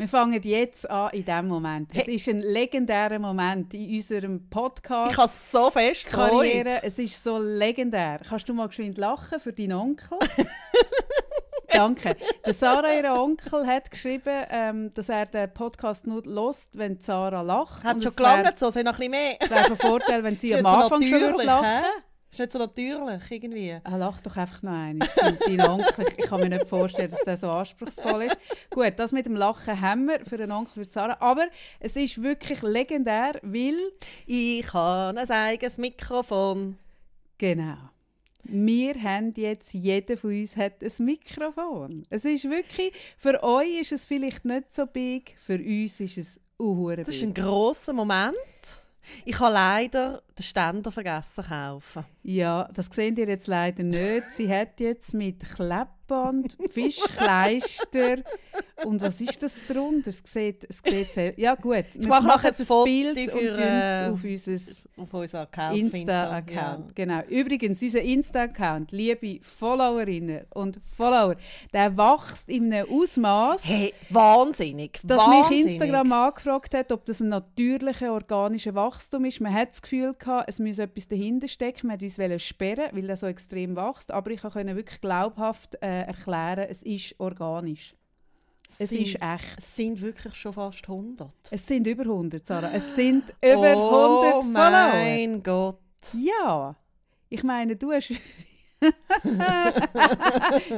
Wir fangen jetzt an in diesem Moment. Es ist ein legendärer Moment in unserem Podcast. Ich habe so fest Karriere. Es ist so legendär. Kannst du mal geschwind lachen für deinen Onkel? Danke. Der Sarah, ihr Onkel, hat geschrieben, ähm, dass er den Podcast nur lost, wenn Sarah lacht. Hat Und schon gelangt, so, hat noch ein bisschen mehr. Es wäre von Vorteil, wenn sie am nicht so Anfang schon lachen hä? Ist nicht so natürlich, irgendwie. Ah, lach doch einfach noch einmal. Dein Onkel, ich kann mir nicht vorstellen, dass der so anspruchsvoll ist. Gut, das mit dem Lachen haben wir für einen Onkel für Sarah. Aber es ist wirklich legendär, weil, Ich habe ein eigenes Mikrofon. genau, wir haben jetzt, jeder von uns hat ein Mikrofon. Es ist wirklich, für euch ist es vielleicht nicht so big, für uns ist es Das ist ein grosser Moment. Ich habe leider den Ständer vergessen kaufen. Ja, das seht ihr jetzt leider nicht. Sie hat jetzt mit Klebband, Fischkleister und was ist das drunter? Es sieht, es sieht sehr, ja gut. Wir mache machen nachher das ein Foto Bild für, und es auf unser Auf unserem Account. Insta-Account. Genau. Übrigens, unser Insta-Account, liebe Followerinnen und Follower, der wächst in einem Ausmaß. Hey, wahnsinnig. Dass wahnsinnig. mich Instagram angefragt hat, ob das ein natürlicher organischer Wachstum ist. Man hat das Gefühl gehabt, es müsse etwas dahinter stecken. Man wollte uns sperren, weil das so extrem wächst. Aber ich konnte wirklich glaubhaft äh, erklären, es ist organisch. Es sind, ist echt. Es sind wirklich schon fast 100. Es sind über 100, Sarah. Es sind über oh 100 Follower. mein Gott. Ja. Ich meine, du hast... Wie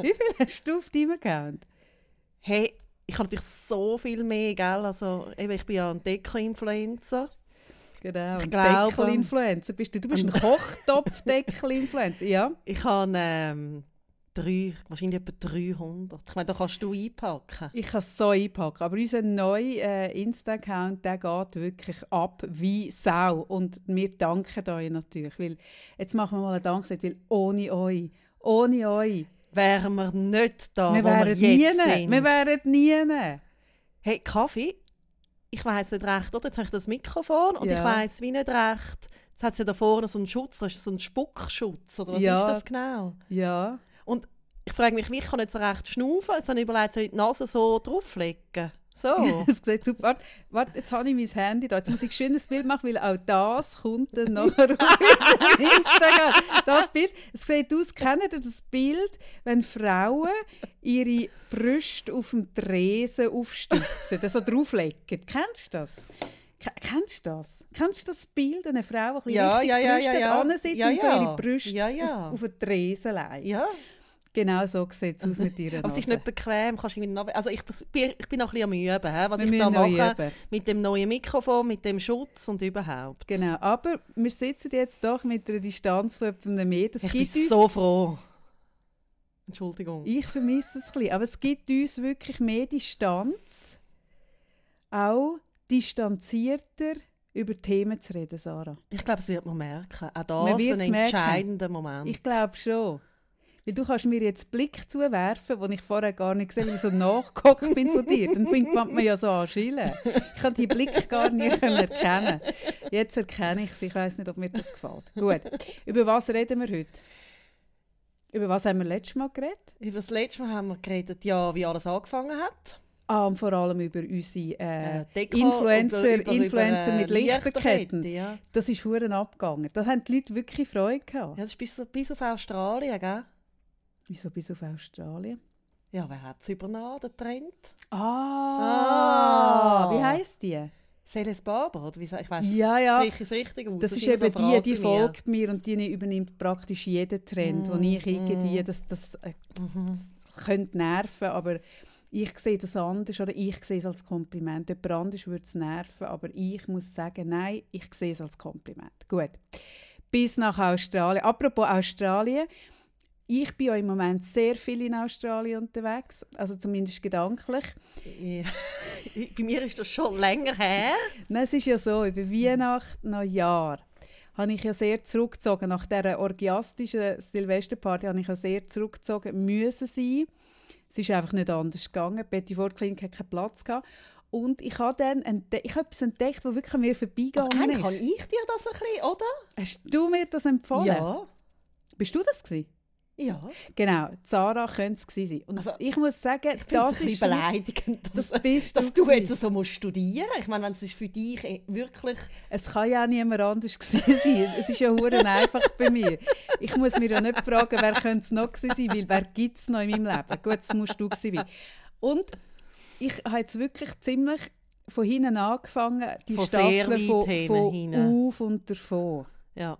viel hast du auf deinem Account? Hey, ich habe natürlich so viel mehr, gell? Also, eben, ich bin ja ein Deko-Influencer. Genau, ein Deckel-Influencer bist du. Du bist ein Kochtopf-Deckel-Influencer, ja? Ich habe ähm, drei, wahrscheinlich etwa 300. Ich meine, da kannst du einpacken. Ich kann es so einpacken. Aber unser neuer äh, Insta-Account der geht wirklich ab wie Sau. Und wir danken euch natürlich. Weil jetzt machen wir mal eine Danksagung, weil ohne euch, ohne euch, Wären wir nicht da, wir wo wir wären nie. jetzt sind. Wir wären nie. Hey, Kaffee? Ich weiß nicht recht, oder? Jetzt habe ich das Mikrofon und Ja. ich weiß wie nicht recht. Jetzt hat sie da vorne so einen Schutz, das ist so ein Spuckschutz, oder was Ja. ist das genau? Ja. Und ich frage mich, wie ich kann nicht so recht schnaufen. Jetzt habe ich überlegt, soll ich die Nase so drauflegen? So. Es sieht super. Warte, warte, jetzt habe ich mein Handy da. Jetzt muss ich ein Bild machen, weil auch das kommt dann nachher auf Instagram. Das Bild, es sieht aus, kennt ihr das Bild, wenn Frauen ihre Brüste auf dem Tresen aufstützen, das so drauflegen? Kennst du das? Ke- Kennst du das? Kennst du das Bild, eine Frau, die Ja, bisschen ja, ja, Brüste ja, ja. hat, ansitzt Ja, und so ja. ihre Brüste Ja, ja. auf, auf den Tresen legt? ja. Genau so sieht es aus mit ihrer Aber es ist nicht bequem. Kannst irgendwie also ich bin, ich bin noch ein bisschen am Üben, was Wir ich da mache. üben. Mit dem neuen Mikrofon, mit dem Schutz und überhaupt. Genau, aber wir sitzen jetzt doch mit einer Distanz von etwa einem Meter. Ich bin uns, so froh. Entschuldigung. ich vermisse es ein bisschen, aber es gibt uns wirklich mehr Distanz, auch distanzierter über Themen zu reden, Sarah. Ich glaube, es wird man merken. Auch Man das ist wird's ein merken. entscheidender Moment. Ich glaube schon. Weil du kannst mir jetzt Blick zuwerfen, den ich vorher gar nicht gesehen habe, weil ich so nachgeguckt bin von dir. Dann fängt man ja so an schillen. Ich kann die Blick gar nicht erkennen. Jetzt erkenne ich sie. Ich weiß nicht, ob mir das gefällt. Gut. Über was reden wir heute? Über was haben wir letztes Mal geredet? Über das letzte Mal haben wir geredet, ja, wie alles angefangen hat. Ah, und vor allem über unsere äh, Äh, Influencer, über- über- Influencer über, äh, mit Lichterketten. Ja. Das ist verdammt abgegangen. Da haben die Leute wirklich Freude gehabt. ja, das ist bis, bis auf Australien, gell? Wieso bis auf Australien? Ja, wer hat es übernommen, den Trend? Ah, Ah. wie heisst die? Celes Barber, oder wie ich weiß Ja, ja. ich es richtig aus? Das ist so eben eine die, die bei mir. folgt mir und die übernimmt praktisch jeden Trend, wo ich irgendwie, das, das, äh, Mhm. das könnte nerven, aber ich sehe das anders oder ich sehe es als Kompliment. Jemand anderes würde es nerven, aber ich muss sagen, nein, ich sehe es als Kompliment. Gut. Bis nach Australien. Apropos Australien. Ich bin ja im Moment sehr viel in Australien unterwegs, also zumindest gedanklich. Ja. Bei mir ist das schon länger her. Nein, es ist ja so, über Weihnachten, Neujahr habe ich ja sehr zurückgezogen. Nach dieser orgiastischen Silvesterparty habe ich ja sehr zurückgezogen müssen sein. Es ist einfach nicht anders gegangen. Betty Ford-Klinik hat keinen Platz gehabt. Und ich habe dann ente ich habe etwas entdeckt, das wirklich an mir Also vorbeigegangen eigentlich habe ist. ich dir das ein bisschen, oder? Hast du mir das empfohlen? Ja. Bist du das gewesen? Ja. Genau, Zara könnte es gewesen sein. Und Also, ich muss sagen, Ich das ein ist mich- beleidigend, dass, das bist dass du du jetzt so musst studieren musst. Ich meine, wenn es ist für dich eh wirklich... Es kann ja auch niemand anders gewesen sein. Es ist ja hure einfach bei mir. Ich muss mir ja nicht fragen, wer könnte es noch gewesen sein, weil wer gibt es noch in meinem Leben? Gut, es musst du gewesen sein. Und ich habe jetzt wirklich ziemlich von hinten angefangen, die Von sehr Staffel weit von, von auf und davon. Ja.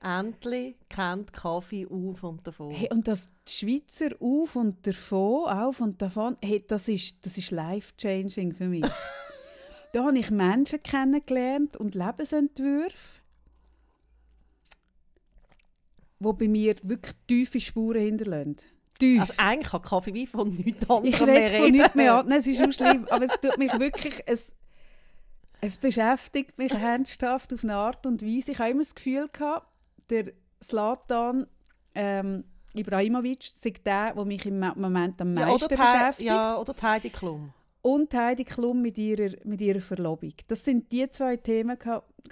Endlich kennt Kaffee auf und davon. Hey, und das die Schweizer auf und davon, auf und davon, hey, das ist, das ist life-changing für mich. da habe ich Menschen kennengelernt und Lebensentwürfe, die bei mir wirklich tiefe Spuren hinterlassen. Tief. Also eigentlich kann Kaffee wie von nichts anderem ich rede von nichts mehr an. Nein, es ist auch schlimm, aber es tut mich wirklich... Es, es beschäftigt mich ernsthaft auf eine Art und Weise. Ich habe immer das Gefühl gehabt, der Slatan ähm, Ibrahimovic sei der, der mich im Mo- Moment am ja, meisten beschäftigt. ja, oder die Heidi Klum. Und Heidi Klum mit ihrer, mit ihrer Verlobung. Das sind die zwei Themen,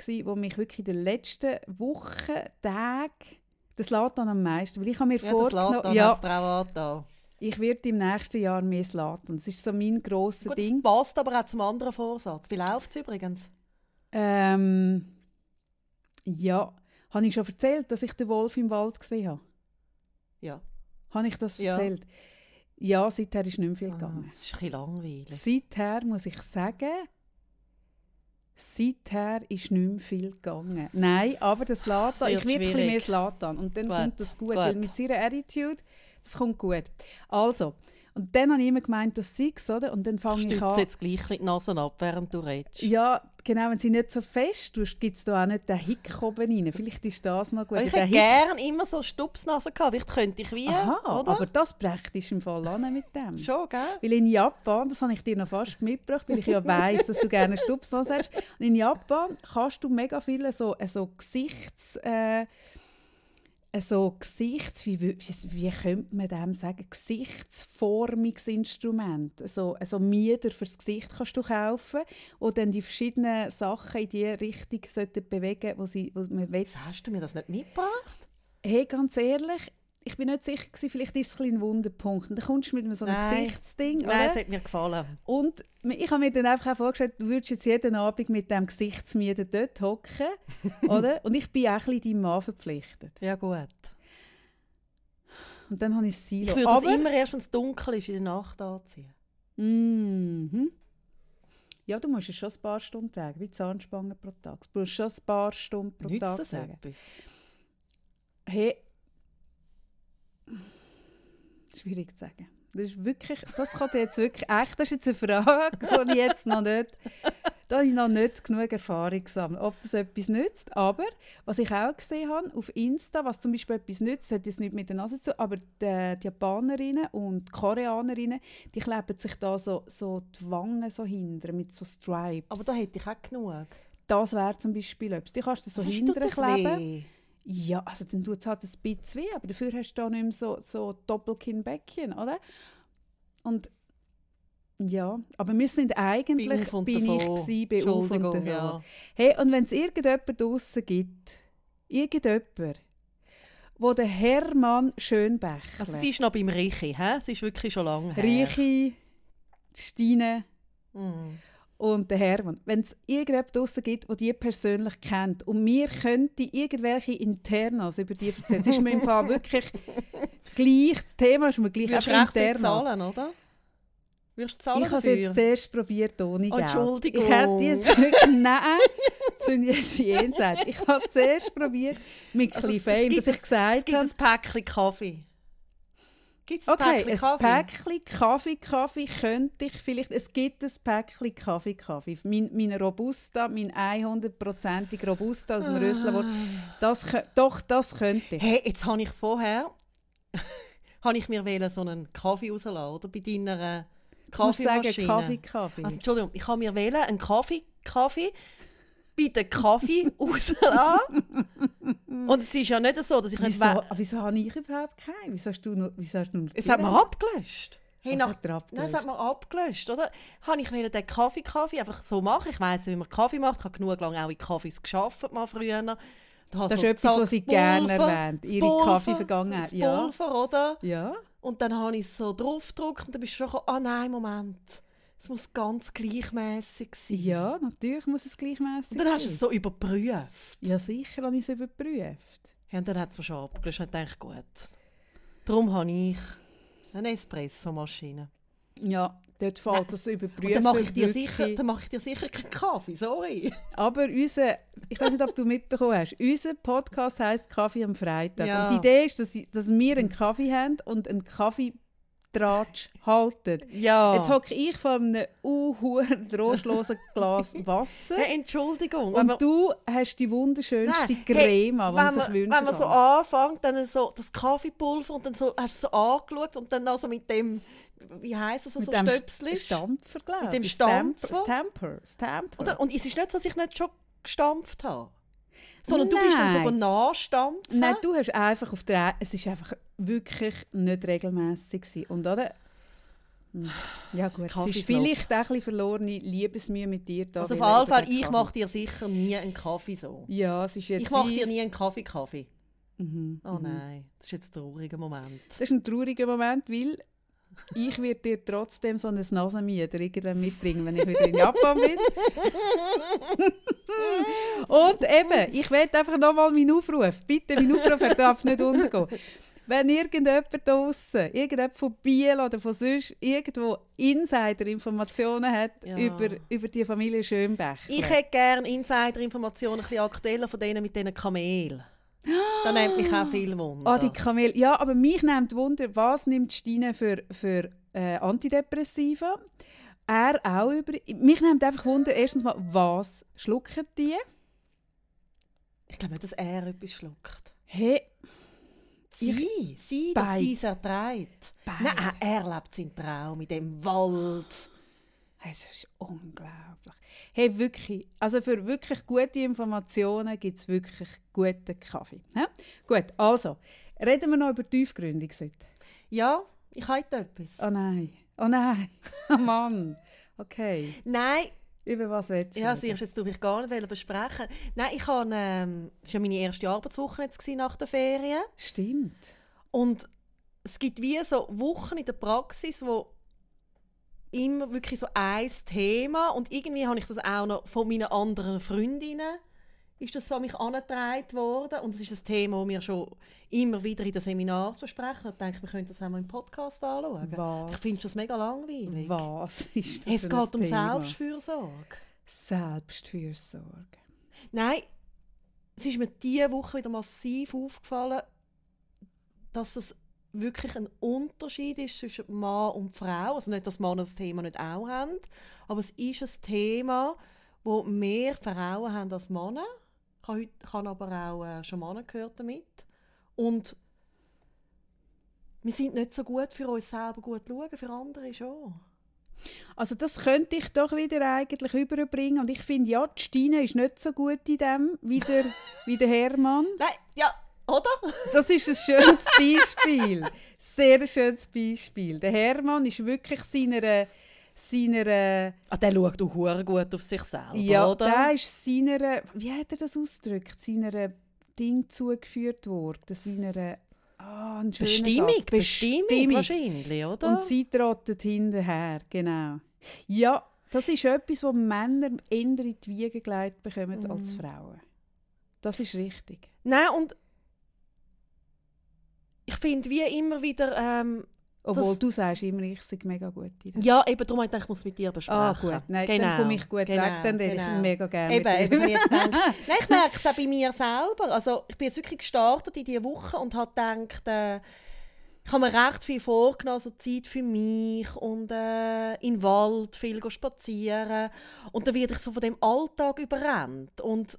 die mich wirklich in den letzten Wochen, Tagen, das Slatan am meisten. Weil ich habe mir Ja, vorgenommen, ja, ich werde im nächsten Jahr mehr Slatan. Das ist so mein grosses Gut, Ding. das passt aber auch zum anderen Vorsatz. Wie läuft es übrigens? Ähm, ja, habe ich schon erzählt, dass ich den Wolf im Wald gesehen habe? Ja. Habe ich das Ja. erzählt? Ja, seither ist nicht mehr viel Ah, gegangen. Das ist ein bisschen langweilig. Seither muss ich sagen, seither ist nicht mehr viel gegangen. Nein, aber das Latan, Es ich werde ein bisschen mehr Slatan und dann Gut, kommt das gut, gut. weil mit seiner Attitude, das kommt gut. Also, und dann habe ich immer gemeint, das sei oder? Und dann fange ich an. jetzt gleich die Nase ab, während du redest. Ja, genau, wenn sie nicht so fest tust, gibt es da auch nicht den Hick oben rein. Vielleicht ist das noch gut. ich hätte gerne immer so Stupsnase gehabt. Vielleicht könnte ich wie, Aha, oder? aber das brächt im Fall an mit dem. Schon, gell? Weil in Japan, das habe ich dir noch fast mitgebracht, weil ich ja weiss, dass du gerne Stupsnase hast. Und in Japan kannst du mega viele so, äh, so Gesichts... Äh, so Gesichts... Wie, wie, wie könnte man dem sagen? Gesichtsformungsinstrument. So, so Mieder fürs Gesicht kannst du kaufen, wo dann die verschiedenen Sachen in die Richtung sollten bewegen, wo, sie, wo man will. Hast du mir das nicht mitgebracht? Hey, ganz ehrlich, ich bin nicht sicher gewesen, vielleicht ist es ein, ein Wunderpunkt. Und dann kommst du mit so einem Nein. Gesichtsding, Nein, oder? es hat mir gefallen. Und ich habe mir dann einfach auch vorgestellt, du würdest jetzt jeden Abend mit dem Gesichtsmieden dort hocken, oder? Und ich bin auch ein bisschen deinem Mann verpflichtet. Ja, gut. Und dann habe ich das Ich Silo. würde das Aber, immer erst, wenn es dunkel ist, in der Nacht anziehen. Mhm. Ja, du musst es schon ein paar Stunden tragen, wie Zahnspangen pro Tag. Du musst schon ein paar Stunden pro Nützt Tag das tragen. etwas? Hey, schwierig zu sagen. Das ist wirklich, das kommt jetzt wirklich, echt, das ist jetzt eine Frage, die ich jetzt noch nicht, da habe ich noch nicht genug Erfahrung gesammelt, ob das etwas nützt. Aber, was ich auch gesehen habe auf Insta, was zum Beispiel etwas nützt, hat jetzt nicht mit der Nase zu tun, aber die, die Japanerinnen und die Koreanerinnen, die kleben sich da so, so die Wangen so hinter mit so Stripes. Aber da hätte ich auch genug. das wäre zum Beispiel etwas. Die kannst du so Sonst Ja, also dann tut es halt ein bisschen weh, aber dafür hast du da nicht mehr so, so Doppelkinnbäckchen, oder? Und ja, aber wir sind eigentlich, Bei Auf und bin ich gsi, bei Auf und Davon. ja. Hey, und wenn es irgendjemand draussen gibt, irgendjemand, wo der Hermann Schönbächler, Also sie ist noch beim Richi, hä? Sie ist wirklich schon lange her. Riechi, Stine Mm. Und der Hermann, wenn es irgendjemand draussen gibt, der die persönlich kennt und mir könnte irgendwelche Internas über die erzählen, es ist mir im Fall wirklich gleich, das Thema ist mir gleich recht viel Internas. zahlen, oder? Würdest du zahlen Ich habe es jetzt zuerst probiert ohne Oh, Geld. Entschuldigung. Ich hätte jetzt wirklich, nein, sind jetzt jenseits. Ich habe zuerst probiert mit Also ein es- bisschen Fame, es dass ich ein- Es gesagt gibt habe, ein Päckchen Kaffee. Gibt es ein okay, Päckchen ein Kaffee? Päckchen Kaffee, Kaffee könnte ich vielleicht, es gibt ein Päckchen Kaffee, Kaffee. Mein, mein Robusta, mein 100%ig Robusta aus dem Rösslawort, das, kö- doch, das könnte ich. Hey, jetzt habe ich vorher habe ich mir wählen, so einen Kaffee rauslassen, oder? Bei deiner Ich muss sagen, Kaffeemaschine. Kaffee, Kaffee. Also, Entschuldigung, ich habe mir wählen, einen Kaffee, Kaffee bei den Kaffee rauslassen. Und es ist ja nicht so, dass ich nicht wieso, we- wieso habe ich überhaupt keinen? Wieso hast du noch, wieso hast du noch Es hat mir abgelöscht. Hey, nach, hat abgelöscht? Nein, es hat mir abgelöscht, oder? Habe ich mir den Kaffee, Kaffee einfach so machen. Ich weiss, wie man Kaffee macht. Ich habe genug lange auch in Kaffees gearbeitet, mal früher. habe Das ist etwas, was sie Zack, gerne erwähnt. das Ihre Kaffeevergangenheit. Das Ja. Pulver, oder? Ja. Und dann habe ich es so draufgedrückt und dann bist du schon gekommen, ah nein, Moment. Es muss ganz gleichmäßig sein. ja, natürlich muss es gleichmäßig Und dann hast du sein. es so überprüft. Ja, sicher habe ich es überprüft. Ja, und dann hat es mir schon abgelöst und ich dachte, gut. Darum habe ich eine Espresso-Maschine. Ja, dort fällt das Und Überprüfen dann mache ich, dir sicher, dann mache ich dir sicher keinen Kaffee, sorry. Aber unser, ich weiß nicht, ob du mitbekommen hast, unser Podcast heisst Kaffee am Freitag. Ja. Und die Idee ist, dass, dass wir einen Kaffee haben und einen Kaffeetratsch halten. Ja. Jetzt hocke ich vor einem unhuren trostlosen Glas Wasser. hey, Entschuldigung. Und du hast die wunderschönste Nein, Creme, hey, die man wenn sich man, wünschen Wenn man so anfängt, dann so das Kaffeepulver und dann so, hast du es so angeschaut und dann also mit dem, wie heisst es, was so dem Stöpsel ist? Stampfer, glaube Mit dem ich. Stampfer? Stamper. Stamper. Und, und es ist nicht so, dass ich nicht schon gestampft habe. Sondern du bist dann Nein. sogar nachstampfen. Nein, du hast einfach auf der... Es ist einfach wirklich nicht regelmäßig gewesen. Und oder? Hm. Ja gut, es ist vielleicht auch ein bisschen verlorene Liebesmühe mit dir da. also auf jeden Fall, ich Kaffee- mache dir sicher nie einen Kaffee so. Ja, es ist jetzt Ich mache dir nie einen Kaffee-Kaffee. Mhm, Oh mhm. nein, das ist jetzt ein trauriger Moment. Das ist ein trauriger Moment, weil ich werde dir trotzdem so ein Nasenmieder irgendwann mitbringen, wenn ich wieder in Japan bin. Und eben, ich werde einfach nochmal meinen Aufruf. Bitte, mein Aufruf er darf nicht untergehen. Wenn irgendjemand draussen, irgendjemand von Biel oder von sonst irgendwo Insider-Informationen hat Ja. über, über die Familie Schönbächler. Ich hätte gerne Insider-Informationen, ein bisschen aktueller von denen mit diesen Kamelen. Da nimmt mich auch viel Wunder. Ah, die Kamel. Ja, aber mich nimmt Wunder, was nimmt Stine für, für äh, Antidepressiva? Er auch über. Mich nimmt einfach Wunder, erstens mal, was schlucken die? ich glaube nicht, dass er etwas schluckt. Hey, Sie, sie, dass sie es erträgt. Nein, er lebt seinen Traum in dem Wald. Es ist unglaublich. Hey, wirklich. Also für wirklich gute Informationen gibt es wirklich guten Kaffee. Hä? Gut, also, reden wir noch über Tiefgründung heute. Ja, ich habe etwas. Oh nein. Oh nein. Oh Mann. Okay. Nein, Über was willst du ja, das wirst du jetzt du mich gar nicht besprechen. Nein, ich habe, ähm, das war ja meine erste Arbeitswoche jetzt nach der Ferien. Stimmt. Und es gibt wie so Wochen in der Praxis, wo immer wirklich so ein Thema und irgendwie habe ich das auch noch von meinen anderen Freundinnen ist das so mich angetragen worden und es ist ein Thema, das wir schon immer wieder in den Seminaren besprechen. Da denke ich, wir könnten das auch mal im Podcast anschauen. Was? Ich finde das mega langweilig. Was ist das Es geht um Thema? Selbstfürsorge. Selbstfürsorge. Nein, es ist mir diese Woche wieder massiv aufgefallen, dass es wirklich ein Unterschied ist zwischen Mann und Frau. Also nicht, dass Männer das Thema nicht auch haben, aber es ist ein Thema, wo mehr Frauen haben als Männer. Ich habe, heute, aber auch äh, schon Männer gehört damit. Und wir sind nicht so gut für uns selber gut schauen, für andere schon. Also das könnte ich doch wieder eigentlich überbringen. Und ich finde, ja, die Stine ist nicht so gut in dem wie der, wie der Hermann. Nein, ja, oder? Das ist ein schönes Beispiel. Sehr schönes Beispiel. Der Hermann ist wirklich seiner... seiner Ah, der schaut auch gut auf sich selber, ja, oder? der ist seiner... Wie hat er das ausgedrückt? Seiner Ding zugeführt worden. Seiner... Ah, Bestimmung, Satz. Bestimmung, wahrscheinlich, oder? Und sie trottet hinterher, genau. Ja, das ist etwas, was Männer eher in die Wiege gelegt bekommen Mhm. als Frauen. Das ist richtig. Nein, und ich finde wie immer wieder, ähm, Obwohl Das- du sagst immer, ich sei mega gut in dem. ja, eben darum ich ich muss es mit dir besprechen. Ah, gut. Nein, Genau, dann komme ich gut genau, weg, dann rede genau. ich mega gerne Eben, eben, ich jetzt denke, nein, ich merke es auch bei mir selber. Also, ich bin jetzt wirklich gestartet in diese Woche und habe gedacht, äh, ich habe mir recht viel vorgenommen, so Zeit für mich und äh, in den Wald viel spazieren. Und dann werde ich so von dem Alltag überrannt. Und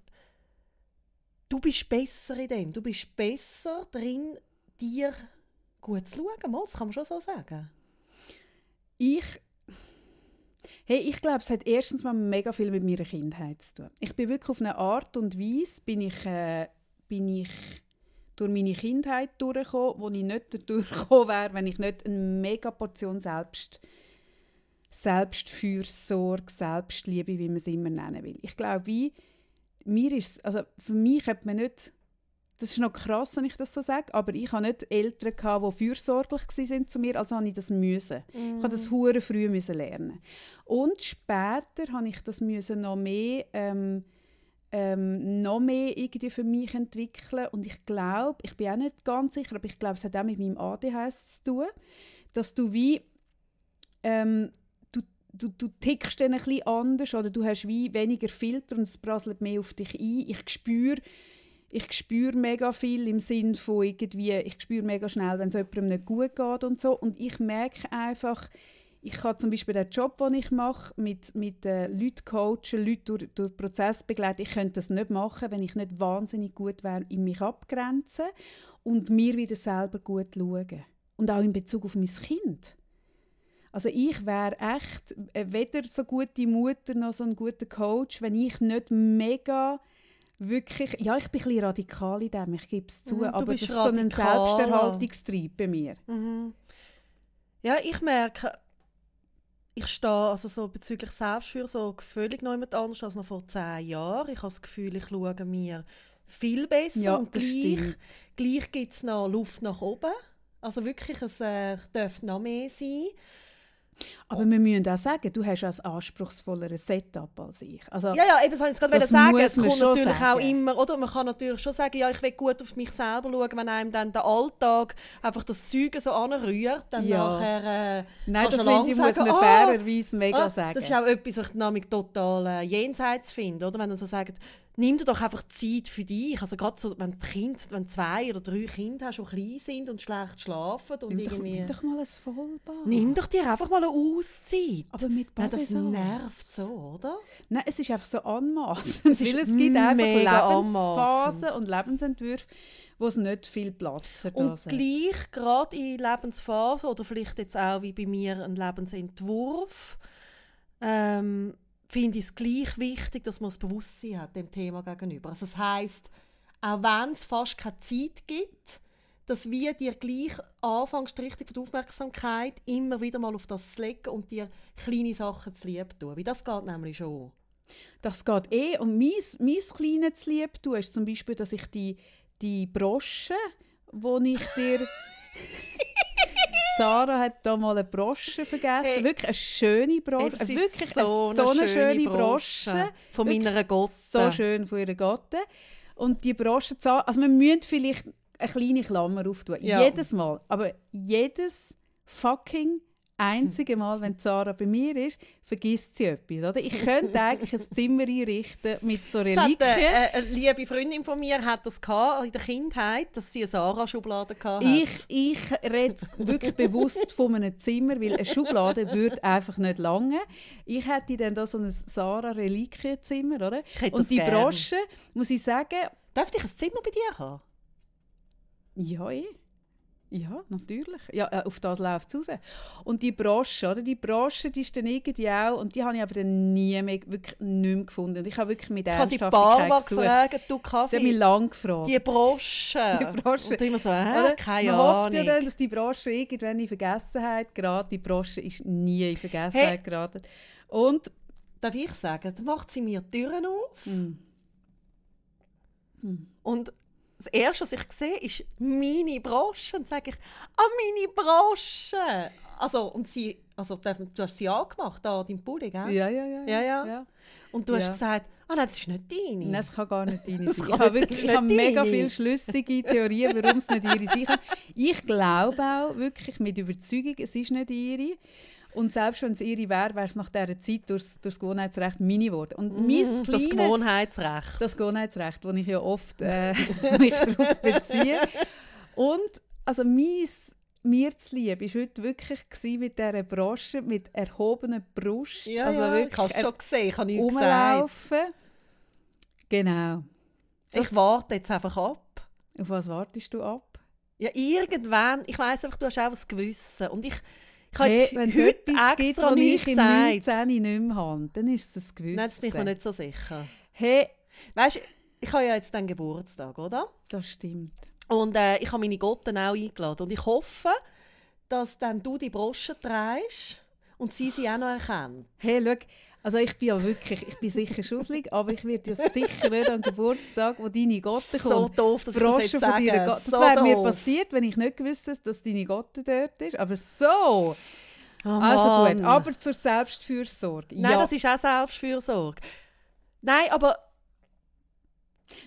du bist besser in dem. Du bist besser drin, dir gut zu schauen. Mal, das kann man schon so sagen. Ich, hey, ich glaube, es hat erstens mal mega viel mit meiner Kindheit zu tun. Ich bin wirklich auf eine Art und Weise, bin ich, äh, bin ich durch meine Kindheit durchgekommen, wo ich nicht durchgekommen wäre, wenn ich nicht eine mega Portion Selbst, Selbstfürsorge, Selbstliebe, wie man es immer nennen will. Ich glaube, wie mir ist also für mich hat man nicht das ist noch krass, wenn ich das so sage, aber ich hatte nicht Eltern, gehabt, die fürsorglich waren zu mir, also habe ich das müssen. Ich musste das hure früh müssen lernen. Und später habe ich das müssen noch mehr ähm, ähm, noch mehr irgendwie für mich entwickeln und ich glaube, ich bin auch nicht ganz sicher, aber ich glaube, es hat auch mit meinem ADHS zu tun, dass du wie ähm, du, du, du tickst dann ein bisschen anders oder du hast wie weniger Filter und es prasselt mehr auf dich ein. Ich spüre ich spüre mega viel im Sinn von irgendwie, ich spüre mega schnell, wenn es jemandem nicht gut geht und so. Und ich merke einfach, ich kann zum Beispiel den Job, den ich mache, mit, mit äh, Leuten coachen, Leute durch, durch Prozess begleiten, ich könnte das nicht machen, wenn ich nicht wahnsinnig gut wäre in mich abgrenzen und mir wieder selber gut schauen. Und auch in Bezug auf mein Kind. Also ich wäre echt äh, weder so gute Mutter noch so ein guter Coach, wenn ich nicht mega wirklich, ja, ich bin ein bisschen radikal in dem, ich gebe es zu, Mhm, aber das ist so ein. Selbsterhaltungstrieb bei mir. Mhm. Ja, ich merke, ich stehe also so bezüglich Selbstfürsorge völlig noch jemand anders als noch vor zehn Jahren. Ich habe das Gefühl, ich schaue mir viel besser Ja, und gleich, stimmt. gleich gibt es noch Luft nach oben. Also wirklich, es äh, darf noch mehr sein. Aber wir müssen auch sagen, du hast ein anspruchsvolleres Setup als ich. Also, Ja, ja, eben, das wollte ich jetzt gerade sagen. muss Es kommt natürlich sagen. auch immer, oder? Man kann natürlich schon sagen, ja, ich will gut auf mich selber schauen, wenn einem dann der Alltag einfach das Zeug so anrührt, dann Ja. nachher äh, Nein, das finde ich, muss man «Ah, fairerweise mega Ah, sagen. Das ist auch etwas, was ich total äh, jenseits finde, oder? Wenn dann so sagt, nimm dir doch einfach Zeit für dich. Also gerade so, wenn Kinder, wenn zwei oder drei Kinder hast, die klein sind und schlecht schlafen und nimm, doch, irgendwie... nimm doch mal ein Vollbad. Nimm doch dir einfach mal eine Auszeit. Aber mit Nein, das nervt so, oder? Nein, es ist einfach so anmaßend. Weil es gibt einfach Lebensphasen und Lebensentwürfe, wo es nicht viel Platz für Und das hat. gleich gerade in Lebensphasen oder vielleicht jetzt auch wie bei mir ein Lebensentwurf, ähm, finde ich es gleich wichtig, dass man das Bewusstsein hat dem Thema gegenüber. Also das heißt, auch wenn es fast keine Zeit gibt, dass wir dir gleich anfängst, richtig von der Aufmerksamkeit immer wieder mal auf das zu legen und dir kleine Sachen zu lieb tun. Weil das geht nämlich schon. Das geht eh. Und mein, mein kleines Lieb du ist zum Beispiel, dass ich die, die Brosche, die ich dir... Sarah hat da mal eine Brosche vergessen. Hey. Wirklich eine schöne Brosche. Ist Wirklich so eine, so eine schöne schöne Brosche. Brosche von meiner Gotte. So schön von ihrer Gotte. Und die Brosche, also wir müssen vielleicht eine kleine Klammer auftun. Ja. Jedes Mal. Aber jedes fucking einzige Mal, wenn Sarah bei mir ist, vergisst sie etwas. Oder? Ich könnte eigentlich ein Zimmer einrichten mit so hat, Reliquien. äh, eine liebe Freundin von mir hat das gehabt in der Kindheit, dass sie eine Sarah-Schublade hatte. Ich, ich rede wirklich bewusst von einem Zimmer, weil eine Schublade würde einfach nicht lange. Ich hätte dann da so ein Sarah-Reliquienzimmer, oder? Ich Und die gern. Brosche, muss ich sagen, Darf ich ein Zimmer bei dir haben? Ja, eh. Ja, natürlich. Ja, äh, auf das läuft es raus. Und die Brosche, oder? Die Brosche, die ist dann irgendwie auch, und die habe ich aber dann nie mehr, wirklich nicht mehr gefunden. Und ich habe wirklich mit Ich habe sie Ernsthaftigkeit Barbara gesucht. gefragt, du Sie hat mich Kaffee, lange gefragt. die Brosche. Die Brosche. Und immer so, äh, keine Man hofft ja Ahnung. dann, dass die Brosche irgendwann in Vergessenheit gerät. Die Brosche ist nie in Vergessenheit Hey. geraten. Und Darf ich sagen, dann macht sie mir Türen auf. Hm. Und das Erste, was ich sehe, ist meine Brosche. Und sage ich, ah, meine Brosche. Also, und sie, also, du hast sie angemacht, da, dein Pulli, gell? ja, ja, ja. Ja, ja. ja. Und du hast gesagt, ah, nein, das ist nicht deine. Nein, das kann gar nicht deine sein. Ich habe, wirklich, ich habe mega viele schlüssige Theorien, warum es nicht ihre sein kann. Ich glaube auch wirklich mit Überzeugung, es ist nicht ihre. Und selbst wenn es ihre wäre, wäre es nach dieser Zeit durch das Gewohnheitsrecht meine geworden. Und mein Mhm, das kleine, Gewohnheitsrecht. das Gewohnheitsrecht, das ich ja oft äh, mich darauf beziehe. Und also mein mir zu lieb war heute wirklich mit dieser Brosche, mit erhobener Brust. Ja, also ja, ich wirklich habe es schon gesehen, ich habe nichts gesagt. rumlaufen. Genau. Ich warte jetzt einfach ab. Auf was wartest du ab? Ja, irgendwann, ich weiss einfach, du hast auch ein Gewissen. Und ich, ich Hey, wenn es heute etwas gibt, was ich gesagt. 19 nicht mehr habe, dann ist es ein Gewissen. Nein, das bin ich mir nicht so sicher. Hey, Weißt du, ich habe ja jetzt den Geburtstag, oder? das stimmt. Und äh, ich habe meine Gotten auch eingeladen. Und ich hoffe, dass dann du die Brosche trägst und sie sie auch noch erkennt. Hey, schau, Also ich bin ja wirklich, ich bin sicher schusselig, aber ich werde ja sicher nicht am Geburtstag, wo deine Gotte So kommt, doof, dass ich das Froschen jetzt von Gotte. Das So wäre mir passiert, wenn ich nicht gewusst hätte, dass deine Gotte dort ist. Aber so! Oh, also gut, aber zur Selbstfürsorge. Nein, ja. das ist auch Selbstfürsorge. Nein, aber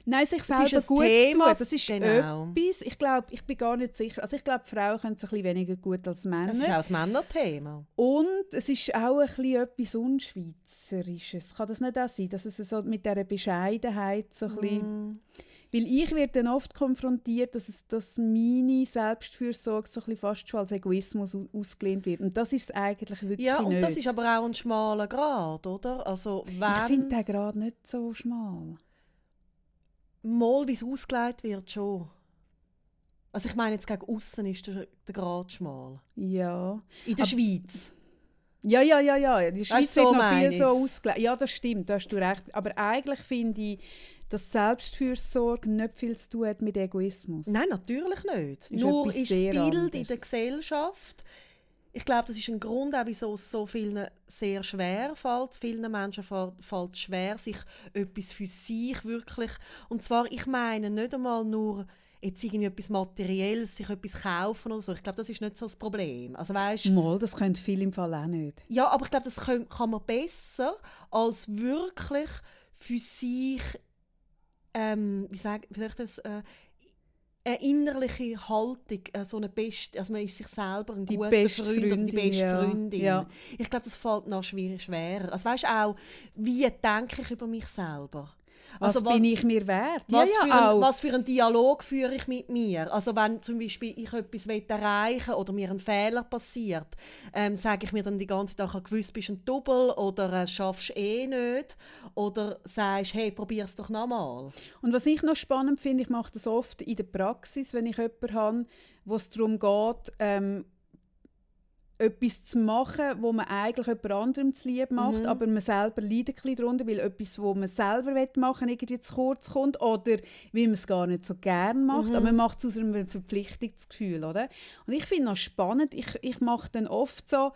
Nein, sich selber ein gut Thema, tun, das ist genau. etwas. Ich glaube, ich bin gar nicht sicher. Also ich glaube, Frauen können es ein bisschen weniger gut als Männer. es ist auch ein Männerthema. Und es ist auch ein bisschen etwas Unschweizerisches. Kann das nicht auch sein, dass es so mit dieser Bescheidenheit so ein bisschen... Mm. Weil ich werde dann oft konfrontiert, dass, es, dass meine Selbstfürsorge so ein fast schon als Egoismus au- ausgelehnt wird. Und das ist eigentlich wirklich Ja, und nicht. das ist aber auch ein schmaler Grad, oder? Also, ich wenn finde den gerade nicht so schmal. Mal wie es ausgelegt wird, schon. Also ich meine, jetzt gegen außen ist der, der Grad schmal. Ja. In der Aber- Schweiz. Ja, ja, ja, ja. In der Schweiz so wird noch viel so ausgelegt. Ja, das stimmt, da hast du recht. Aber eigentlich finde ich, dass Selbstfürsorge nicht viel zu tun hat mit Egoismus. Nein, natürlich nicht. Ist Nur ist das Bild in anderes. der Gesellschaft. Ich glaube, das ist ein Grund, auch wieso es so vielen sehr schwer fällt. Vielen Menschen fällt es schwer, sich etwas für sich wirklich. Und zwar, ich meine nicht einmal nur jetzt irgendwie etwas Materielles, sich etwas kaufen oder so. Ich glaube, das ist nicht so das Problem. Also weißt, Mal, das können viele im Fall auch nicht. Ja, aber ich glaube, das kann, kann man besser als wirklich für sich, ähm, wie, sag, wie soll ich das, äh, eine innerliche Haltung, äh, so eine best, also man ist sich selber ein Die guter beste Freund oder die Freundin, beste ja. Freundin. Ja. Ich glaube, das fällt noch schwer, schwerer. Also weißt auch, wie denke ich über mich selber? Was Also, bin ich mir wert? was, ja, für ja, ein, auch. was für einen Dialog führe ich mit mir? Also wenn zum Beispiel ich etwas will erreichen oder mir ein Fehler passiert, ähm, sage ich mir dann die ganze Zeit, «Ah, gewiss bist ein Double oder äh, schaffst eh nicht oder sagst, hey, probier es doch nochmal. Und was ich noch spannend finde, ich mache das oft in der Praxis, wenn ich jemanden habe, wo es darum geht, ähm, etwas zu machen, wo man eigentlich jemand anderem zu lieb macht, Mhm. aber man selber leidet ein bisschen darunter, weil etwas, wo man selber machen will, irgendwie zu kurz kommt oder weil man es gar nicht so gern macht, Mhm. aber man macht es aus einem Verpflichtungsgefühl, oder? Und ich finde noch spannend, ich, ich mache dann oft so,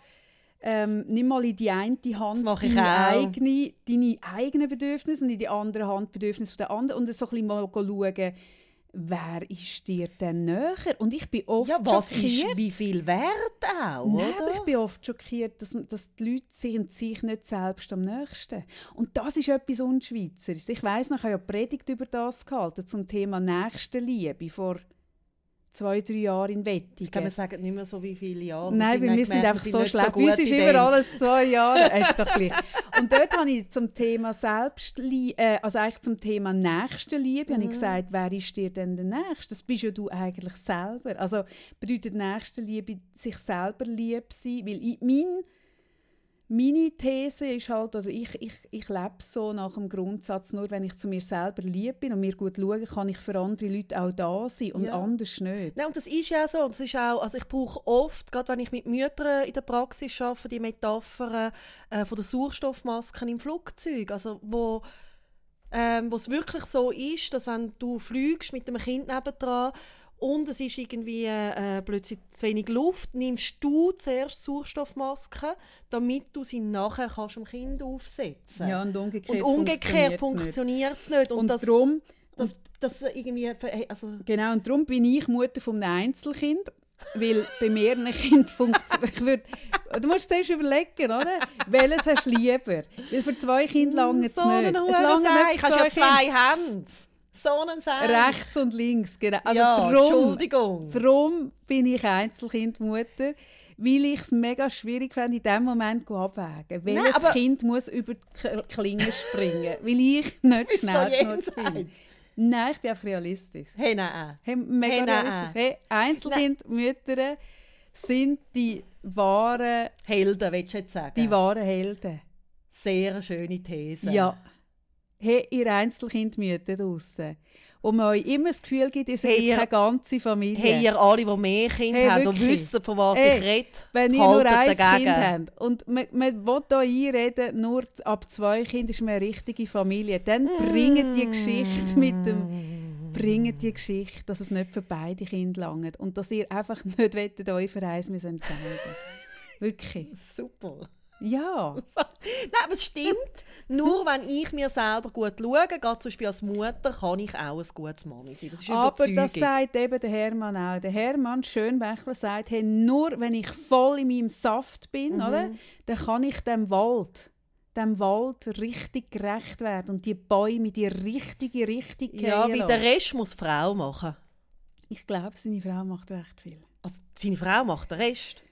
ähm, nimm mal in die eine Hand deine, eigene, deine eigenen Bedürfnisse und in die andere Hand die Bedürfnisse der anderen und so ein bisschen mal schauen, wer ist dir denn näher? Und ich bin oft Ja, was schockiert. ist wie viel wert auch, Nein, aber oder? ich bin oft schockiert, dass, dass die Leute sind sich nicht selbst am nächsten. Und das ist etwas Unschweizerisches. Ich weiss noch, ich habe ja Predigt über das gehalten, zum Thema Nächstenliebe vor zwei, drei Jahren in Wettingen. Ich glaube, wir sagen nicht mehr so wie viele Jahre. Nein, wir sind gemerkt, einfach wir so schlecht. Bei gut uns ist immer alles zwei Jahre. Ist doch gleich. Und dort habe ich zum Thema Selbstliebe, äh, also eigentlich zum Thema Nächstenliebe, Mhm. habe ich gesagt, wer ist dir denn der Nächste? Das bist ja du eigentlich selber. Also bedeutet Nächstenliebe sich selber lieb sein, weil ich, mein meine These ist halt, oder ich, ich, ich lebe so nach dem Grundsatz, nur wenn ich zu mir selber lieb bin und mir gut schaue, kann ich für andere Leute auch da sein und Ja. anders nicht. Nein, und das ist ja so. Und das ist auch, also ich brauche oft, gerade wenn ich mit Müttern in der Praxis arbeite, die Metaphern äh, von der Sauerstoffmasken im Flugzeug. Also wo ähm, wo es wirklich so ist, dass wenn du fliegst mit dem Kind nebendran und es ist irgendwie äh, plötzlich zu wenig Luft, nimmst du zuerst Sauerstoffmasken, damit du sie nachher kannst dem Kind aufsetzen Ja, und umgekehrt, Und umgekehrt funktioniert es es nicht. Und, Und das, darum, das, das irgendwie, also, genau, und darum bin ich Mutter von einem Einzelkind, weil bei mehreren Kindern funktioniert. Du musst zuerst überlegen, oder? Welches hast du lieber? Weil für zwei Kinder lange es so nicht. Es lange nicht Ich habe ja zwei Hände. So Sack. Rechts und links, genau. Also ja, darum, Entschuldigung. darum bin ich Einzelkindmutter, weil ich es mega schwierig fände, in dem Moment abwägen. Welches aber- Kind muss über die Klinge springen? weil ich nicht Bist so schnell genug bin. Nein, ich bin einfach realistisch. Hey, nein. Hey, mega Hey, nein. realistisch. Hey, Einzelkindmütter sind die wahren, Helden, willst du jetzt sagen? die wahren Helden. Sehr schöne These. Ja. Hey, ihr Einzelkindmütter draussen, wo man euch immer das Gefühl gibt, ihr seid Hey, keine ganze Familie. Hey, ihr alle, die mehr Kinder Hey, haben und wissen, von was Hey, ich rede, Wenn ihr nur ein dagegen. Kind habt und man, man will hier einreden, nur ab zwei Kindern ist man eine richtige Familie, dann bringt die Geschichte mit dem bringt die Geschichte, dass es nicht für beide Kinder langt und dass ihr einfach nicht wettet, euch für eins entscheiden Wirklich. Super. Ja. Nein, aber es stimmt. Nur wenn ich mir selber gut schaue, gerade zum Beispiel als Mutter, kann ich auch ein gutes Mami sein. Das ist Aber das sagt eben der Hermann auch. Der Hermann Schönbächler sagt, hey, nur wenn ich voll in meinem Saft bin, Mhm. oder, dann kann ich dem Wald, dem Wald richtig gerecht werden und die Bäume die richtige Richtung ja, weil der Rest muss die Frau machen. Ich glaube, seine Frau macht recht viel. Also, seine Frau macht den Rest.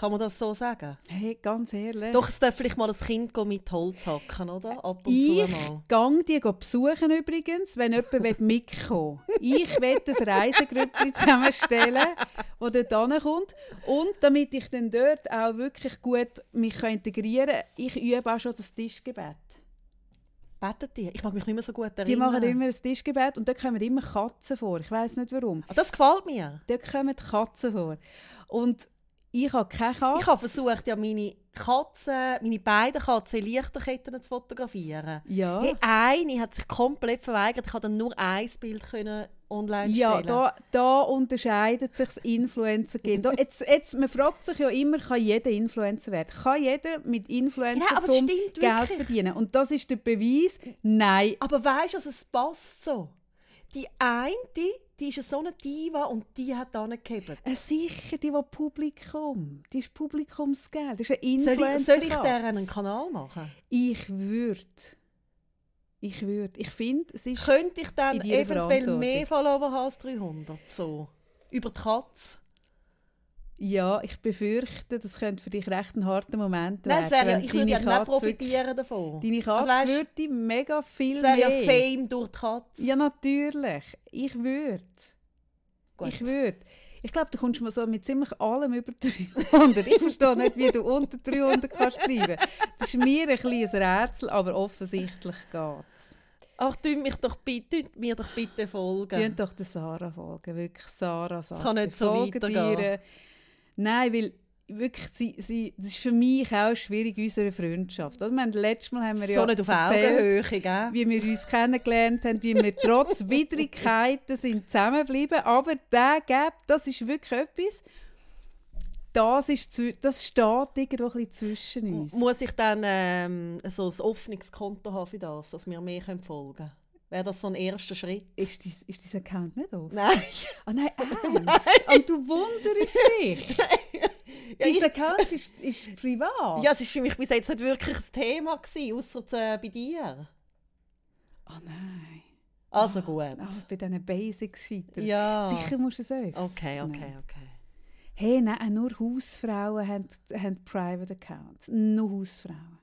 Kann man das so sagen? Hey, ganz ehrlich. Doch, es darf vielleicht mal ein Kind mit Holz hacken, oder? Ab und ich zu mal. gang die besuchen übrigens, wenn jemand mitkommen will. Ich will ein Reisegrüppli zusammenstellen, das dort hinkommt. Und damit ich dann dort auch wirklich gut mich integrieren kann, ich übe auch schon das Tischgebet. Betet die? Ich mag mich nicht mehr so gut erinnern. Die machen immer ein Tischgebet und dort kommen immer Katzen vor. Ich weiß nicht warum. Ah, das gefällt mir. Dort kommen Katzen vor. Und ich habe keine Katze. Ich habe versucht, ja meine Katzen, meine beiden Katzen in Lichterketten zu fotografieren. ja. Hey, eine hat sich komplett verweigert. Ich konnte dann nur ein Bild können online Ja, stellen. da, da unterscheidet sich das Influencer-Game. Da, jetzt, jetzt, man fragt sich ja immer, kann jeder Influencer werden? Kann jeder mit Ja, aber Geld wirklich. verdienen? Und das ist der Beweis, nein. Aber weißt du, also es passt so. Die eine, die ist so eine Diva und die hat angehebt. Äh, Sicher, die, die Publikum, die ist Publikumsgeld, das ist ein Soll Influencer. ich, soll ich einen Kanal machen? Ich würde. Ich würde. Ich finde, es ist... Könnte ich dann eventuell mehr Follower haben als 300? So. Über die Katze? Ja, ich befürchte, das könnte für dich recht ein harter Moment Nein, es wäre, ich würde ja nicht profitieren davon. Deine Also Katze weisst, würde mega viel Es wäre ja mehr... Fame durch die Katze. Ja, natürlich. Ich würde. Gut. Ich würde. Ich glaube, du kommst mal so mit ziemlich allem über 300. Ich verstehe nicht, wie du unter 300 kannst bleiben. Das ist mir ein kleines Rätsel, aber offensichtlich geht es. Ach, tut mich doch bitte, tut mir doch bitte folgen. Tönt doch der Sarah folgen. Wirklich, Sarah sagt. kann nicht so weitergehen. dir. Nein, weil wirklich, sie, sie, das ist für mich auch schwierig, unsere Freundschaft. Also, wir haben, letztes Mal haben wir so ja nicht auf erzählt, Augenhöhe, gell? wie wir uns kennengelernt haben, wie wir trotz Widrigkeiten sind zusammengeblieben. Aber der Gap, das ist wirklich etwas, das, ist, das steht irgendwo ein bisschen zwischen uns. Muss ich dann ähm, so ein offenes Konto haben für das, dass wir mehr folgen können? Wäre das so ein erster Schritt? ist, dein, ist dein Account nicht auf? Nein. Ah nein, ernst? Und du wunderst dich. Ja, Dein Account ist, ist privat. Ja, es war für mich bis jetzt nicht wirklich ein Thema, ausser äh, bei dir. Ah nein. Also gut. Ah, bei diesen Basics scheitern. Ja. Sicher musst du es öffnen. Okay, okay, okay. Hey, nein, nur Hausfrauen haben, haben Private Accounts. Nur Hausfrauen.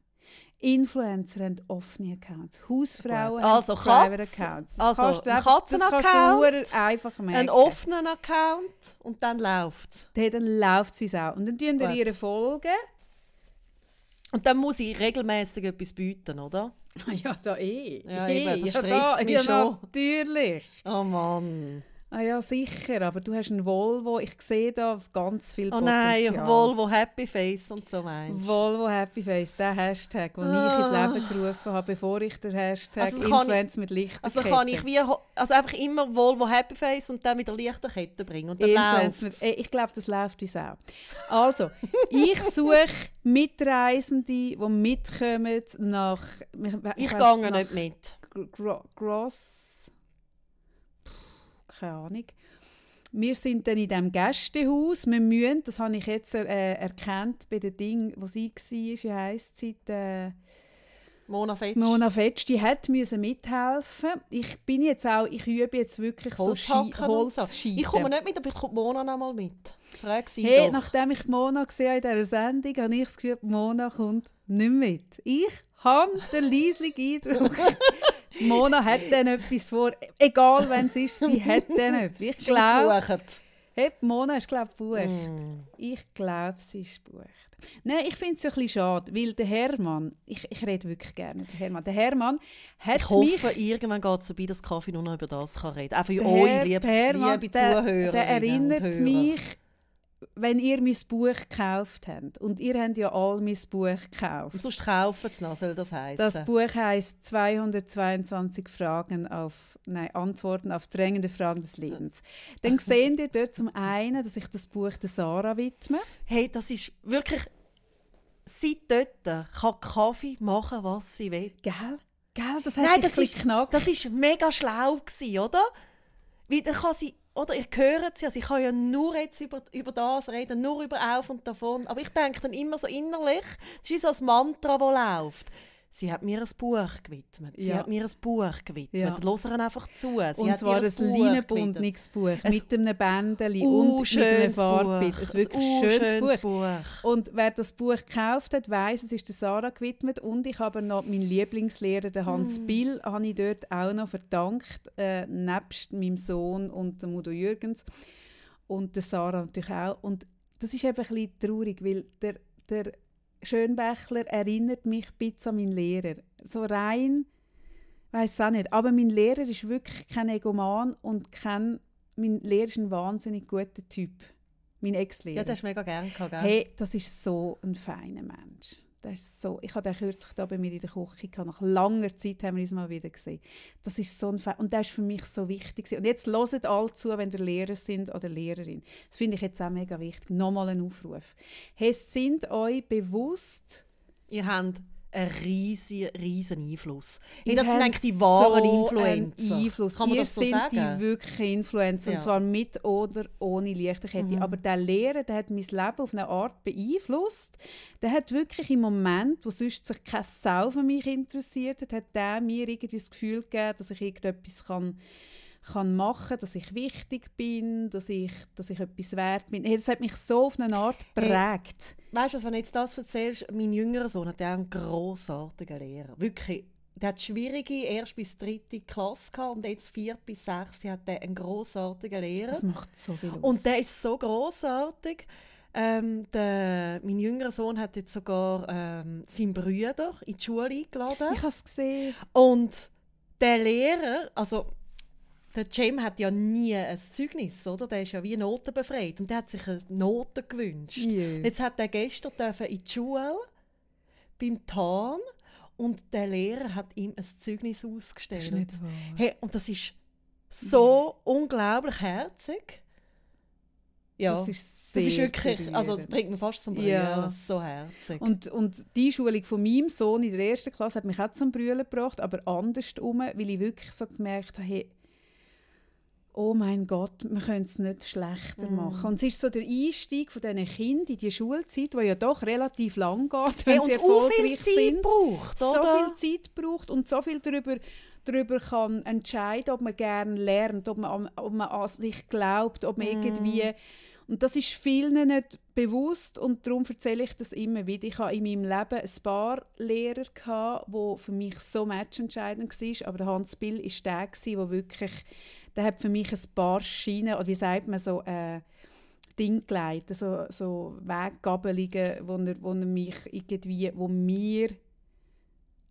Influencer haben offene Accounts. Hausfrauen. Also haben Private Katz- Accounts. Das also kannst ein einfach- Das kannst du Katzenaccount, verdammt einfach merken. Einen offenen Account und dann läuft es. Dann läuft es wie Sau. Und dann tun wir ihre Folgen. Und dann muss ich regelmäßig etwas bieten, oder? Ja, da eh. Ja, eben, das ja, stresst da, mich ja, schon. natürlich. Oh Mann. Ah ja, sicher. Aber du hast einen Volvo. Ich sehe da ganz viel Oh Potenzial. nein, Volvo Happy Face und so meinst du? Volvo Happy Face, der Hashtag, den ich Ah. ins Leben gerufen habe, bevor ich den Hashtag Also Influence mit Lichterkette... Also kann ich wie, also einfach immer Volvo Happy Face und dann mit der Lichterkette bringen und dann Influence mit, ich glaube, das läuft wie Sau. Also, ich suche Mitreisende, die mitkommen nach... Ich weiss, gehe nicht mit. Gr- Gro Gross... Keine Ahnung. Wir sind dann in diesem Gästehaus. Wir müssen, das habe ich jetzt äh, erkannt bei den Dingen, wo sie war, wie heisst sie, äh, Mona Fetsch. Mona Fetsch, die hat müssen mithelfen. Ich bin jetzt auch, ich übe jetzt wirklich so Holzhacken so. Holzscheiden. Ich komme nicht mit, aber ich komme Mona noch mal mit. Frag sie Hey, doch. nachdem ich Mona gesehen habe in dieser Sendung, habe ich das Gefühl, Mona kommt nicht mit. Ich habe den leislichen Eindruck, Mona hat dann etwas vor. Egal, wenn es ist, sie hat dann etwas. Ich glaube, hey, Mona ist glaube ich gebucht. Mm. Ich glaube, sie ist gebucht. Nein, ich finde es ein bisschen schade, weil der Hermann, ich, ich rede wirklich gerne über den Hermann, der Hermann hat Ich mich... hoffe, irgendwann geht es so bei, dass Kaffee nur noch über das kann reden kann. Auch für Der euch, Herr- liebes, der Hermann, liebe der, Zuhörer. der erinnert mich, wenn ihr mein Buch gekauft habt. Und ihr habt ja all mein Buch Und gekauft. sonst kaufen es noch, soll das heißen. Das Buch heißt 222 Fragen auf, nein, Antworten auf drängende Fragen des Lebens. Dann sehen ihr dort zum einen, dass ich das Buch der Sarah widme. Hey, das ist wirklich... seit dort kann Kaffee machen, was sie will. Gell? Gell? Das hat Nein, das ist, das ist mega schlau gewesen, oder? Weil dann kann sie, oder ich höre sie, also ich kann ja nur jetzt über, über das reden, nur über auf und davon, aber ich denke dann immer so innerlich, das ist so ein Mantra, das läuft. Sie hat mir ein Buch gewidmet. Sie Ja. hat mir ein Buch gewidmet. Ja. Hören einfach zu. Sie und hat zwar ein Buch leinenbundenes Buch Ein mit einem Bändeli und mit einem schönes Farbbild. Buch. Ein wirklich Uh, schönes, Buch. Buch. Und wer das Buch gekauft hat, weiß, es ist der Sarah gewidmet. Und ich habe noch meinen Lieblingslehrer, den Hans Hm. Bill, habe ich dort auch noch verdankt, äh, nebst meinem Sohn und dem Udo Jürgens. Und der Sarah natürlich auch. Und das ist eben ein bisschen traurig, weil der, der Schönbächler erinnert mich ein bisschen an meinen Lehrer. So rein, weiß es auch nicht. Aber mein Lehrer ist wirklich kein Egoman und kein, mein Lehrer ist ein wahnsinnig guter Typ. Mein Ex-Lehrer. Ja, das hast du mega gerne gehabt, gell? Hey, das ist so ein feiner Mensch. Das ist so, ich habe den kürzlich da bei mir in der Küche gehabt. Nach langer Zeit haben wir uns mal wieder gesehen. Das ist so ein Fe und das ist für mich so wichtig. gewesen. Und jetzt hören alle zu, wenn ihr Lehrer sind oder Lehrerin. Das finde ich jetzt auch mega wichtig. Nochmal ein Aufruf. Hey, sind euch bewusst, Ihr habt einen riesigen, riesen Einfluss. Hey, das sind eigentlich die wahren so Influencer. Einfluss. Kann man ihr das so sind sagen? die wirklichen Influencer, Ja. und zwar mit oder ohne Lichterkette. Mhm. Aber der Lehrer, der hat mein Leben auf eine Art beeinflusst. Der hat wirklich im Moment, wo sonst sich keine Sau für mich interessiert hat, hat der mir irgendwie das Gefühl gegeben, dass ich irgendetwas kann kann machen, dass ich wichtig bin, dass ich, dass ich etwas wert bin. Hey, das hat mich so auf eine Art Hey, geprägt. Weißt du, wenn du jetzt das erzählst, mein jüngerer Sohn hat einen grossartigen Lehrer. Wirklich. Der hat schwierige erst bis dritte Klasse gehabt und jetzt vier bis sechs hat er einen grossartigen Lehrer. Das macht so viel aus. Und der ist so grossartig. Ähm, der, mein jüngerer Sohn hat jetzt sogar ähm, seinen Bruder in die Schule eingeladen. ich habe es gesehen. Und der Lehrer, also der Cem hat ja nie ein Zeugnis, oder? Der ist ja wie notenbefreit und der hat sich eine Note gewünscht. Jö. Jetzt hat er gestern dürfen in die Schule beim Tarn und der Lehrer hat ihm ein Zeugnis Das ist ausgestellt. nicht wahr. Hey, und das ist so unglaublich herzig. Ja, Das das ist ist, sehr wirklich, also das bringt mir fast zum Brüllen, Ja. das ist so herzig. Und, und die Schulung von meinem Sohn in der ersten Klasse hat mich auch zum Brüllen gebracht, aber andersrum, weil ich wirklich so gemerkt habe, hey, oh mein Gott, wir können es nicht schlechter Mm. machen. Und es ist so der Einstieg von diesen Kindern in die Schulzeit, die ja doch relativ lang geht, hey, wenn und sie auch viel erfolgreich Zeit sind. braucht, so oder? viel Zeit braucht und so viel darüber, darüber kann entscheiden, ob man gerne lernt, ob man, an- ob man an sich glaubt, ob man irgendwie... Und das ist vielen nicht bewusst und darum erzähle ich das immer wieder. Ich hatte in meinem Leben ein paar Lehrer, gehabt, die für mich so matchentscheidend waren, aber der Hans Bill war der, der wirklich, der hat für mich ein paar Schienen, oder wie sagt man so, äh, Ding geleitet, so, so Weggabelungen, wo er, wo er mich irgendwie, wo mir,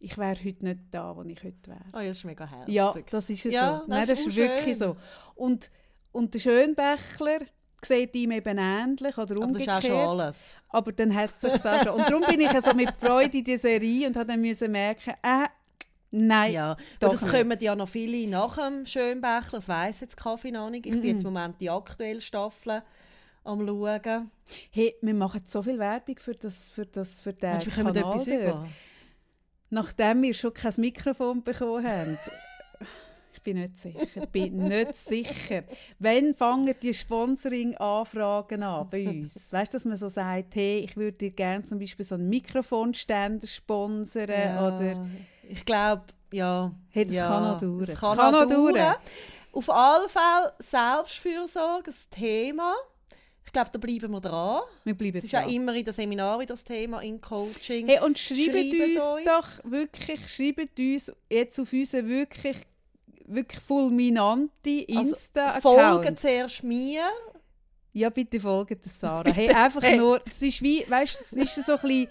ich wäre heute nicht da, wo ich heute wäre. Oh, ja, das ist mega herzig. Ja, das ist es Ja, so. das Nein, ist das ist auch wirklich schön. so. Und, und der Schönbächler sieht ihm eben ähnlich oder aber das ist umgekehrt. auch schon alles. Aber dann hat es sich auch schon. Und darum bin ich so mit Freude in die Serie und habe dann müssen merken, äh, nein, Ja, doch es kommen ja noch viele nach dem Schönbächler, das weiss jetzt Kaffee noch nicht. Ich bin jetzt im Moment die aktuelle Staffel am schauen. hey, wir machen so viel Werbung für, das, für, das, für den kommen Kanal etwas dort. über? Nachdem wir schon kein Mikrofon bekommen haben. Ich bin nicht sicher. bin nicht sicher. Wann fangen die Sponsoring-Anfragen an bei uns? Weißt du, dass man so sagt, hey, ich würde dir gerne zum Beispiel so einen Mikrofonständer sponsern Ja, oder Ich glaube, ja. Hey, das ja, kann noch dauern. Es kann, kann noch dauern. dauern. Auf alle Fälle Selbstfürsorge, das Thema. Ich glaube, da bleiben wir dran. wir bleiben Es ist dran. auch immer in den Seminaren das Thema, in Coaching. Hey, und schreibt, Schreibt uns, uns. doch wirklich, schreibt uns jetzt auf unseren wirklich, wirklich fulminanten Also, Insta-Account. Folgen zuerst mir. Ja, bitte folgt der Sarah. Hey, einfach nur, es ist wie, weißt du, es ist so ein bisschen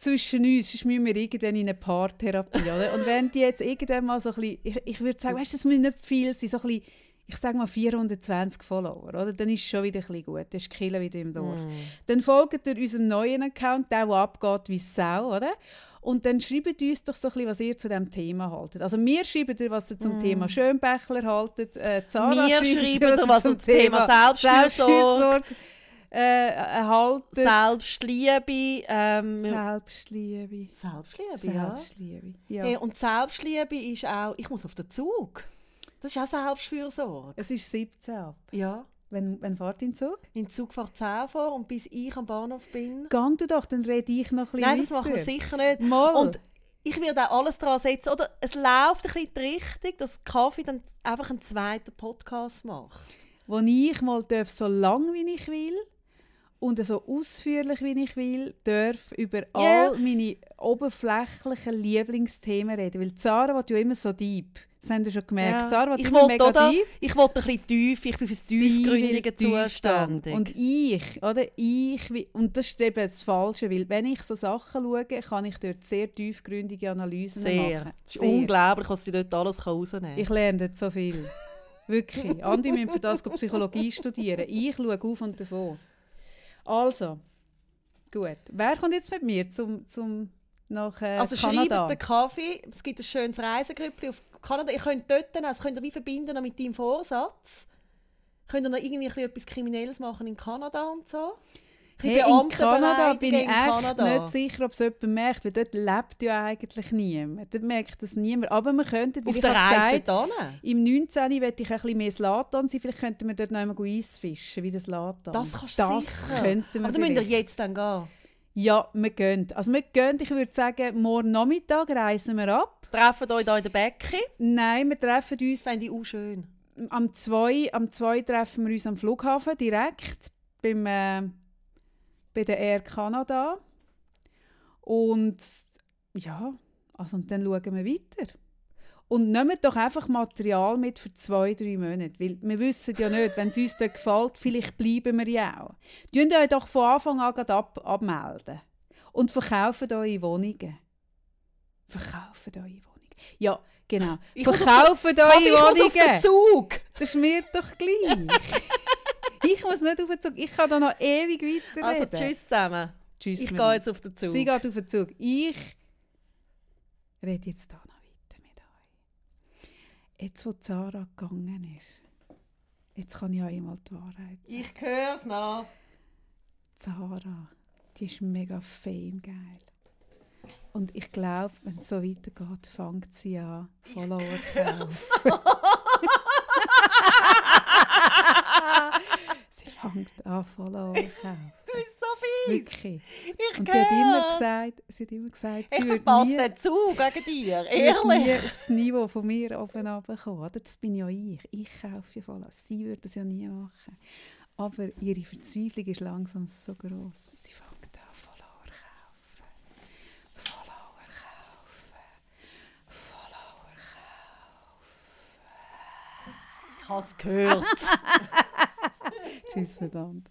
zwischen uns, sonst müssen wir irgendwann in eine Paartherapie, oder? Und wenn die jetzt irgendwann mal so ein bisschen, ich, ich würde sagen, weißt du, es müssen nicht viel sein, so ein bisschen, ich sage mal 420 Follower, oder? Dann ist es schon wieder ein bisschen gut, dann ist die Kille wieder im Dorf. Dann folgt ihr unserem neuen Account, der, der abgeht wie Sau, oder? Und dann schreibt uns doch so ein bisschen, was ihr zu diesem Thema haltet. Also mir schreibt ihr, was ihr zum Thema Schönbächler haltet. Äh, Zara Mir schreibt, ihr, was ihr zum Thema Selbstfürsorge- äh, erhalten. Selbstliebe. Ähm, Selbstliebe. Selbstliebe, ja. Selbstliebe. Ja. Hey, und Selbstliebe ist auch, ich muss auf den Zug. Das ist auch Selbstfürsorge. Es ist 17 ab. Ja. Wenn, wenn fährt dein Zug? Mein Zug fährt 10 vor und bis ich am Bahnhof bin. Gang du doch, dann rede ich noch ein bisschen Nein, das machen wir sicher nicht. Mal. Und ich werde auch alles daran setzen. Oder es läuft ein bisschen die Richtung, dass Kaffee dann einfach einen zweiten Podcast macht. wo ich mal darf, so lang wie ich will und so ausführlich wie ich will, darf über Ja. all meine oberflächlichen Lieblingsthemen reden. Weil Zara will ja immer so deep. Das haben ihr schon gemerkt. Ja. Zara ich immer wollte, mega oder? deep. Ich wollte ein bisschen tief, ich bin Sie will tiefgründige zuständig. Und ich, oder? Ich, will- und das ist eben das Falsche, weil wenn ich so Sachen schaue, kann ich dort sehr tiefgründige Analysen sehr. machen. Es ist unglaublich, was sie dort alles rausnehmen kann. Ich lerne dort so viel. Wirklich. Andere müssen für das Psychologie studieren. Ich schaue auf und davon. Also, gut. Wer kommt jetzt mit mir zum, zum nach äh, Also Kanada? schreibt den Kaffee, es gibt ein schönes Reisegrüppli auf Kanada. Ihr könnt dort, das könnt ihr wie verbinden mit deinem Vorsatz. Könnt ihr noch irgendwie etwas Kriminelles machen in Kanada und so? Hey, in Kanada bin ich echt Kanada. nicht sicher, ob es jemand merkt, weil dort lebt ja eigentlich niemand. Dort merkt das niemand. Aber wir könnten, Auf der Reise gesagt, im 19. möchte ich ein bisschen mehr Slatan sein. Vielleicht könnten wir dort noch einmal Eis fischen, wie das Slatan. Das kannst du sicher. könnten wir Aber dann müsst ihr jetzt dann gehen. Ja, wir gehen. Also wir gehen, ich würde sagen, morgen Nachmittag reisen wir ab. Treffen euch hier in der Becke. Nein, wir treffen uns Das ich auch schön. am 2. Am 2 treffen wir uns am Flughafen direkt beim, äh, bei der Air Canada. Und ja, also und dann schauen wir weiter. Und nehmt doch einfach Material mit für zwei, drei Monate. Weil wir wissen ja nicht, wenn es uns dort gefällt, vielleicht bleiben wir ja auch. Tun euch doch von Anfang an ab, abmelden. Und verkaufen eure Wohnungen. Verkaufen eure Wohnungen. Ja, genau. Ich Kaffee, eure muss auf den Wohnungen. Zug. Das ist mir doch gleich. Ich muss nicht auf den Zug. Ich kann da noch ewig weiterreden. Also tschüss zusammen. Tschüss Ich gehe jetzt auf den Zug. Sie geht auf den Zug. Ich rede jetzt da noch weiter mit euch. Jetzt, wo Zara gegangen ist, jetzt kann ich euch mal die Wahrheit sagen. Ich höre es noch. Zara, die ist mega fame geil. Und ich glaube, wenn es so weitergeht, fängt sie an, Follower zu kaufen. Sie fängt an, Follower zu kaufen. Du bist so fies. Wirklich. Ich Und sie hat immer gesagt, sie hat immer gesagt, sie Ich verpasse nie, den Zug gegen dir. würde nie Ehrlich. aufs Niveau von mir oben runterkommen. Oder? Das bin ja ich. Ich kaufe ja Follower. Sie würde das ja nie machen. Aber ihre Verzweiflung ist langsam so groß. Sie fängt an, Follower kaufen. Follower kaufen. Follower kaufen. Ich habe es gehört. Tschüss miteinander.